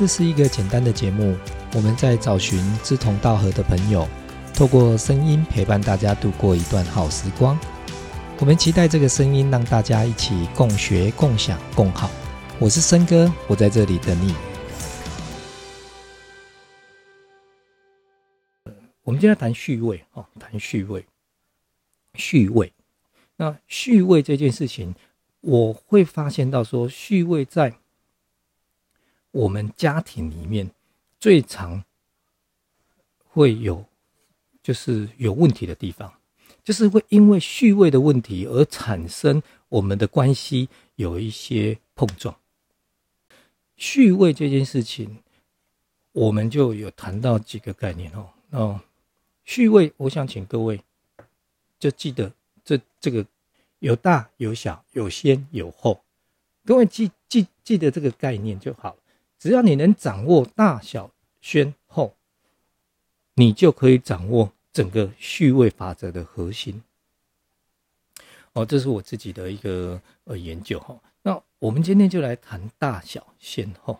这是一个简单的节目，我们在找寻志同道合的朋友，透过声音陪伴大家度过一段好时光。我们期待这个声音让大家一起共学、共享、共好。我是森哥，我在这里等你。我们今天谈序位哦，谈序位，序位。那序位这件事情，我会发现到说，序位在我们家庭里面最常会有，就是有问题的地方，就是会因为序位的问题而产生我们的关系有一些碰撞。序位这件事情，我们就有谈到几个概念哦。哦，序位，我想请各位就记得这这个有大有小，有先有后，各位记记记得这个概念就好了。只要你能掌握大小先后，你就可以掌握整个序位法则的核心。哦，这是我自己的一个呃研究哈。那我们今天就来谈大小先后。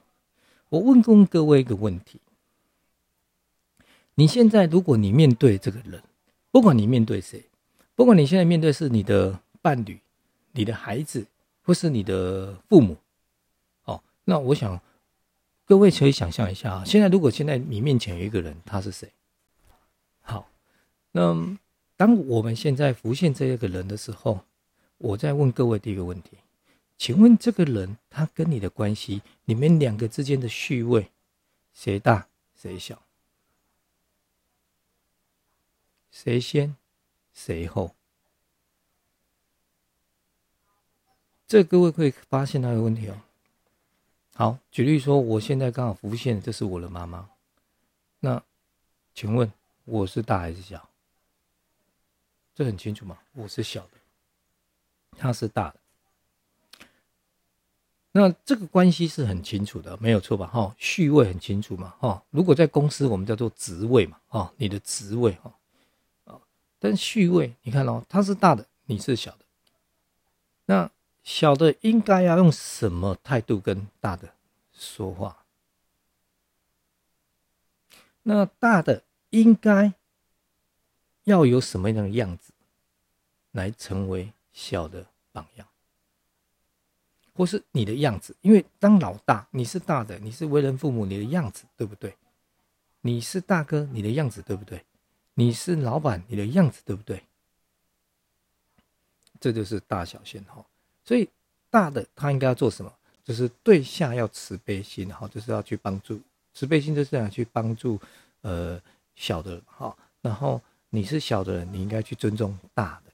我问过各位一个问题：你现在如果你面对这个人，不管你面对谁，不管你现在面对是你的伴侣、你的孩子，或是你的父母，哦，那我想各位可以想象一下啊，现在如果现在你面前有一个人，他是谁？好，那当我们现在浮现这一个人的时候，我再问各位第一个问题。请问这个人他跟你的关系，你们两个之间的序位，谁大谁小？谁先谁后？这各位会发现那个问题哦。好，举例说，我现在刚好浮现，这是我的妈妈。那请问我是大还是小？这很清楚吗？我是小的，他是大的。那这个关系是很清楚的，没有错吧？哈，序位很清楚嘛？哈，如果在公司，我们叫做职位嘛？哈，你的职位哈，啊，但序位，你看哦，他是大的，你是小的，那小的应该要用什么态度跟大的说话？那大的应该要有什么样的样子来成为小的榜样？或是你的样子，因为当老大，你是大的，你是为人父母，你的样子对不对？你是大哥，你的样子对不对？你是老板，你的样子对不对？这就是大小先后。所以大的他应该要做什么？就是对下要慈悲心，哈，就是要去帮助慈悲心，就是要去帮助呃小的哈。然后你是小的人，你应该去尊重大的，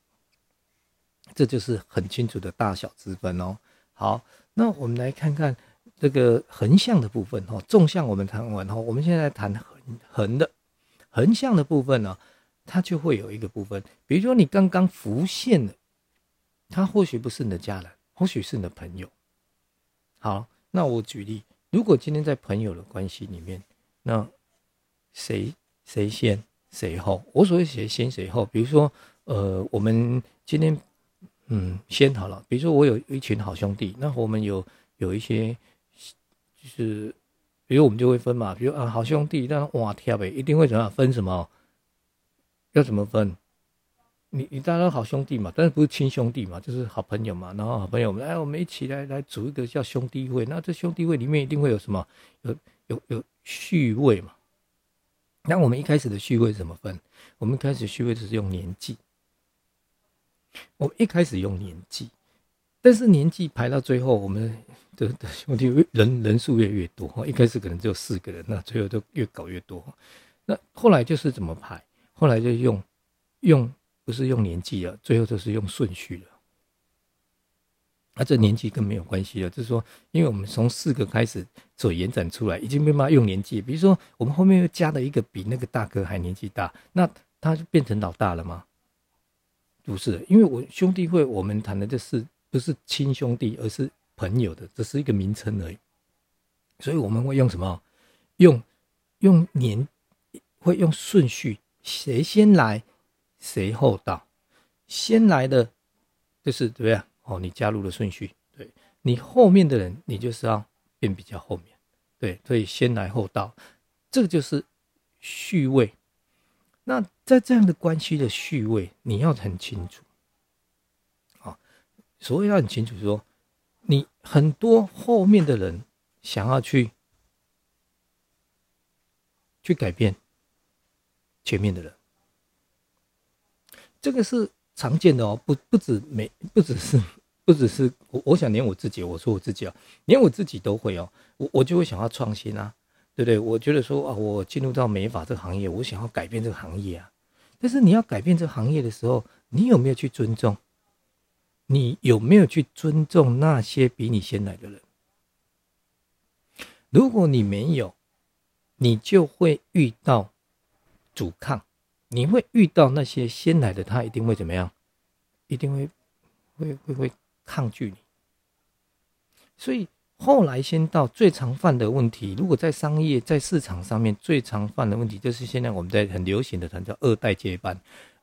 这就是很清楚的大小之分哦。好，那我们来看看这个横向的部分哈。纵向我们谈完后，我们现在谈横横的横向的部分呢，它就会有一个部分，比如说你刚刚浮现的，他或许不是你的家人，或许是你的朋友。好，那我举例，如果今天在朋友的关系里面，那谁谁先谁后？我所谓谁先谁后，比如说呃，我们今天。嗯，先好了。比如说，我有一群好兄弟，那我们有有一些，就是，比如我们就会分嘛。比如啊，好兄弟，那哇天呗，一定会怎样分什么？要怎么分？你你当然好兄弟嘛，但是不是亲兄弟嘛，就是好朋友嘛。然后好朋友们，哎，我们一起来来组一个叫兄弟会。那这兄弟会里面一定会有什么？有有有序位嘛？那我们一开始的序位怎么分？我们一开始序位就是用年纪。我一开始用年纪，但是年纪排到最后，我们的的兄弟人人数越越多。一开始可能只有四个人，那最后都越搞越多。那后来就是怎么排？后来就用用不是用年纪了，最后就是用顺序了。那这年纪更没有关系了，就是说，因为我们从四个开始所延展出来，已经没办法用年纪。比如说，我们后面又加了一个比那个大哥还年纪大，那他就变成老大了吗？不是，因为我兄弟会，我们谈的这是不是亲兄弟，而是朋友的，只是一个名称而已。所以我们会用什么？用用年，会用顺序，谁先来，谁后到。先来的就是怎么样？哦，你加入了顺序，对你后面的人，你就是要变比较后面。对，所以先来后到，这个就是序位。那在这样的关系的序位，你要很清楚。啊，所谓要很清楚，说你很多后面的人想要去去改变前面的人，这个是常见的哦，不不止没不只是。不只是我，我想连我自己，我说我自己啊，连我自己都会哦，我我就会想要创新啊，对不对？我觉得说啊，我进入到美发这个行业，我想要改变这个行业啊。但是你要改变这个行业的时候，你有没有去尊重？你有没有去尊重那些比你先来的人？如果你没有，你就会遇到阻抗，你会遇到那些先来的，他一定会怎么样？一定会会会会。抗拒你，所以后来先到最常犯的问题。如果在商业、在市场上面最常犯的问题，就是现在我们在很流行的谈叫二代接班。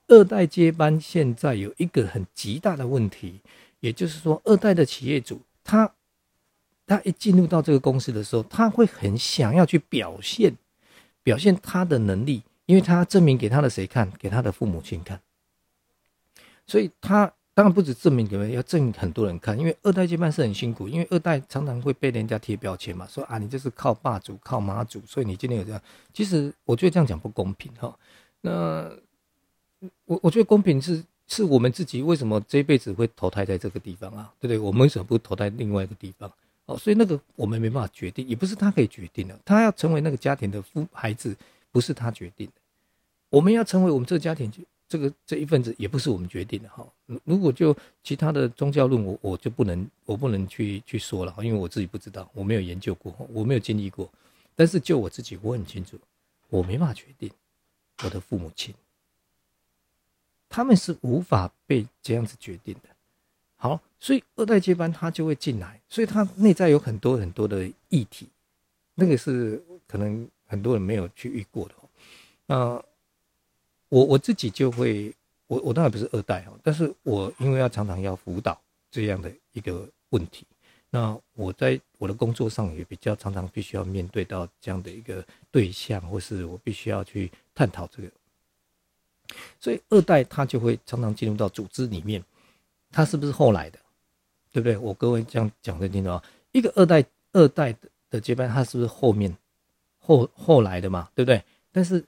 二代接班现在有一个很极大的问题，也就是说，二代的企业主他他一进入到这个公司的时候，他会很想要去表现表现他的能力，因为他证明给他的谁看？给他的父母亲看，所以他。当然不止证明给人，要证明很多人看，因为二代接班是很辛苦，因为二代常常会被人家贴标签嘛，说啊你这是靠霸主、靠妈祖，所以你今天有这样。其实我觉得这样讲不公平哈。那我我觉得公平是是我们自己为什么这一辈子会投胎在这个地方啊？对不对？我们为什么不投胎另外一个地方？哦，所以那个我们没办法决定，也不是他可以决定的。他要成为那个家庭的父孩子，不是他决定的。我们要成为我们这个家庭这个这一份子也不是我们决定的哈。如果就其他的宗教论，我我就不能我不能去去说了，因为我自己不知道，我没有研究过，我没有经历过。但是就我自己，我很清楚，我没办法决定我的父母亲，他们是无法被这样子决定的。好，所以二代接班他就会进来，所以他内在有很多很多的议题，那个是可能很多人没有去遇过的。那。我我自己就会，我我当然不是二代哦，但是我因为要常常要辅导这样的一个问题，那我在我的工作上也比较常常必须要面对到这样的一个对象，或是我必须要去探讨这个，所以二代他就会常常进入到组织里面，他是不是后来的，对不对？我各位这样讲的听到，一个二代二代的的接班，他是不是后面后后来的嘛，对不对？但是。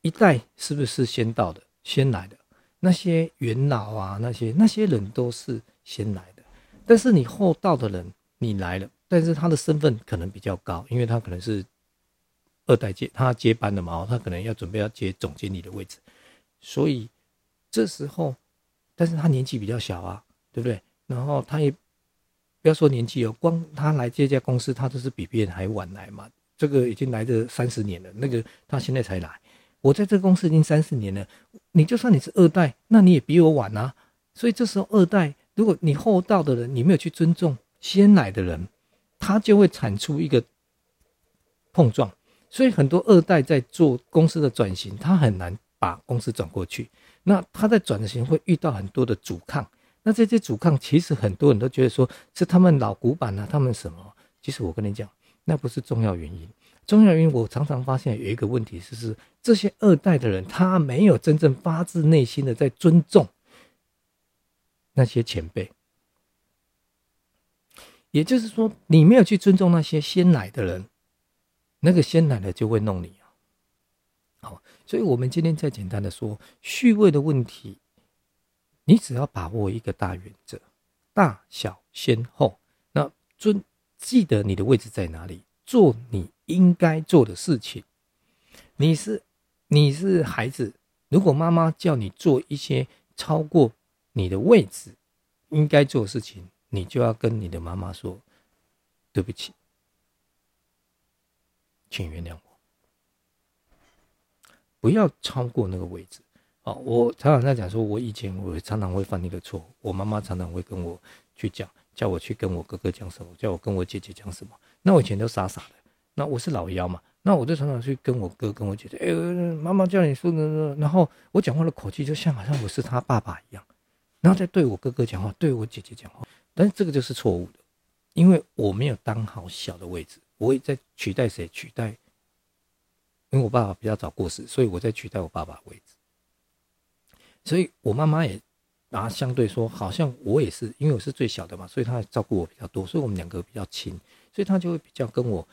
一代是不是先到的、先来的？那些元老啊，那些那些人都是先来的。但是你后到的人，你来了，但是他的身份可能比较高，因为他可能是二代接他接班的嘛，他可能要准备要接总经理的位置。所以这时候，但是他年纪比较小啊，对不对？然后他也不要说年纪哦，光他来这家公司，他都是比别人还晚来嘛。这个已经来这三十年了，那个他现在才来。我在这个公司已经三十年了，你就算你是二代，那你也比我晚啊。所以这时候二代，如果你后到的人，你没有去尊重先来的人，他就会产出一个碰撞。所以很多二代在做公司的转型，他很难把公司转过去。那他在转型会遇到很多的阻抗。那这些阻抗，其实很多人都觉得说是他们老古板啊，他们什么？其实我跟你讲，那不是重要原因。重要原因，我常常发现有一个问题，是是这些二代的人，他没有真正发自内心的在尊重那些前辈。也就是说，你没有去尊重那些先来的人，那个先来的就会弄你啊。好，所以我们今天再简单的说序位的问题，你只要把握一个大原则：大小先后。那尊记得你的位置在哪里，做你。应该做的事情，你是你是孩子，如果妈妈叫你做一些超过你的位置应该做的事情，你就要跟你的妈妈说对不起，请原谅我，不要超过那个位置。我常常在讲说，我以前我常常会犯一个错，我妈妈常常会跟我去讲，叫我去跟我哥哥讲什么，叫我跟我姐姐讲什么，那我以前都傻傻的。那我是老幺嘛，那我就常常去跟我哥跟我姐姐，哎，妈妈叫你说的，然后我讲话的口气就像好像我是他爸爸一样，然后再对我哥哥讲话，对我姐姐讲话，但是这个就是错误的，因为我没有当好小的位置，我也在取代谁？取代，因为我爸爸比较早过世，所以我在取代我爸爸位置。所以我妈妈也，啊，相对说，好像我也是，因为我是最小的嘛，所以她照顾我比较多，所以我们两个比较亲，所以她就会比较跟我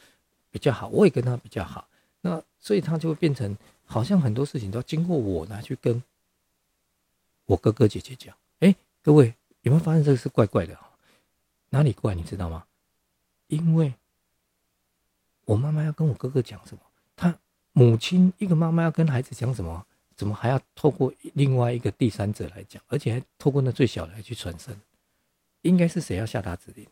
比较好，我也跟她比较好。那所以她就会变成，好像很多事情都要经过我拿去跟我哥哥姐姐讲。哎，各位有没有发现这个是怪怪的？哪里怪？你知道吗？因为我妈妈要跟我哥哥讲什么？他母亲一个妈妈要跟孩子讲什么？怎么还要透过另外一个第三者来讲？而且还透过那最小的来去传声？应该是谁要下达指令？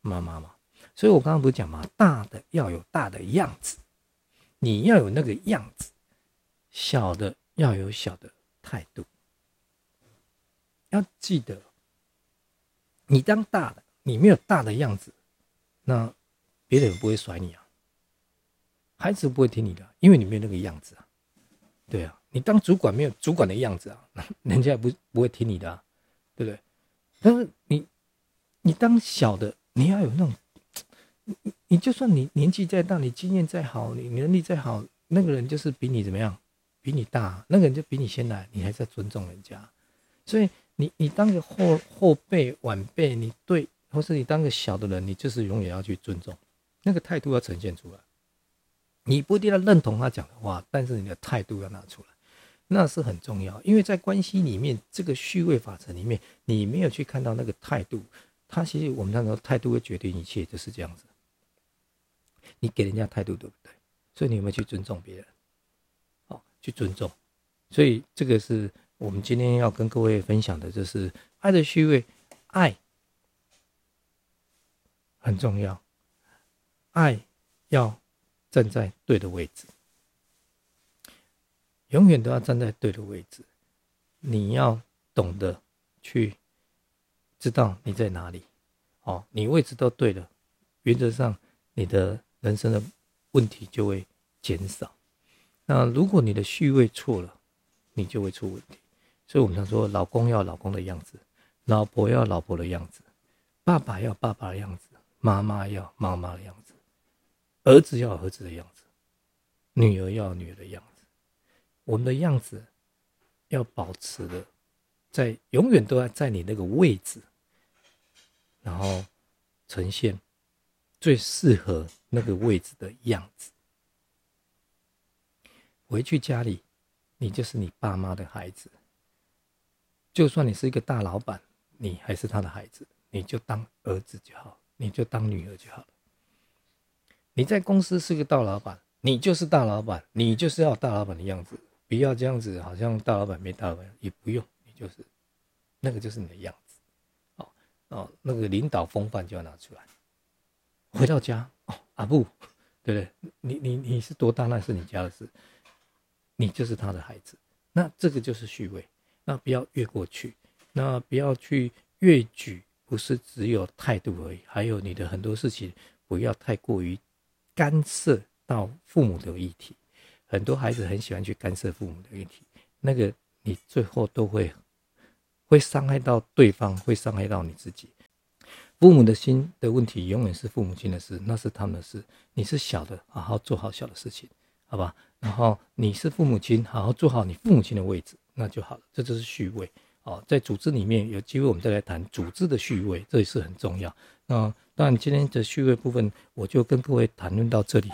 妈妈嘛。所以我刚刚不是讲嘛，大的要有大的样子，你要有那个样子；小的要有小的态度。要记得，你当大的。你没有大的样子，那别人也不会甩你啊。孩子不会听你的，因为你没有那个样子啊。对啊，你当主管没有主管的样子啊，人家也不不会听你的，对不对？但是你你当小的，你要有那种，你你就算你年纪再大，你经验再好，你能力再好，那个人就是比你怎么样，比你大，那个人就比你先来，你还在尊重人家。所以你你当个后后辈晚辈，你对。或是你当个小的人，你就是永远要去尊重，那个态度要呈现出来。你不一定要认同他讲的话，但是你的态度要拿出来，那是很重要。因为在关系里面，这个序位法则里面，你没有去看到那个态度，他其实我们那时候态度会决定一切，就是这样子。你给人家态度对不对？所以你有没有去尊重别人？好，去尊重。所以这个是我们今天要跟各位分享的，就是爱的序位，爱。很重要，爱要站在对的位置，永远都要站在对的位置。你要懂得去知道你在哪里，哦，你位置都对了，原则上你的人生的问题就会减少。那如果你的序位错了，你就会出问题。所以我们常说，老公要老公的样子，老婆要老婆的样子，爸爸要爸爸的样子。妈妈要妈妈的样子，儿子要儿子的样子，女儿要女儿的样子。我们的样子要保持的，在永远都要在你那个位置，然后呈现最适合那个位置的样子。回去家里，你就是你爸妈的孩子。就算你是一个大老板，你还是他的孩子，你就当儿子就好。你就当女儿就好。你在公司是个大老板，你就是大老板，你就是要大老板的样子，不要这样子，好像大老板没大老板，也不用，你就是那个就是你的样子。哦哦，那个领导风范就要拿出来。回到家哦，阿布，对不对？你你你是多大，那是你家的事，你就是他的孩子，那这个就是虚位，那不要越过去，那不要去越举。不是只有态度而已，还有你的很多事情，不要太过于干涉到父母的议题。很多孩子很喜欢去干涉父母的议题，那个你最后都会 会伤害到对方，会伤害到你自己。父母的心的问题永远是父母亲的事，那是他们的事。你是小的，好好做好小的事情，好吧？然后你是父母亲，好好做好你父母亲的位置，那就好了。这就是序位。哦，在组织里面有机会，我们再来谈组织的序位，这也是很重要。那那，今天的序位部分，我就跟各位谈论到这里。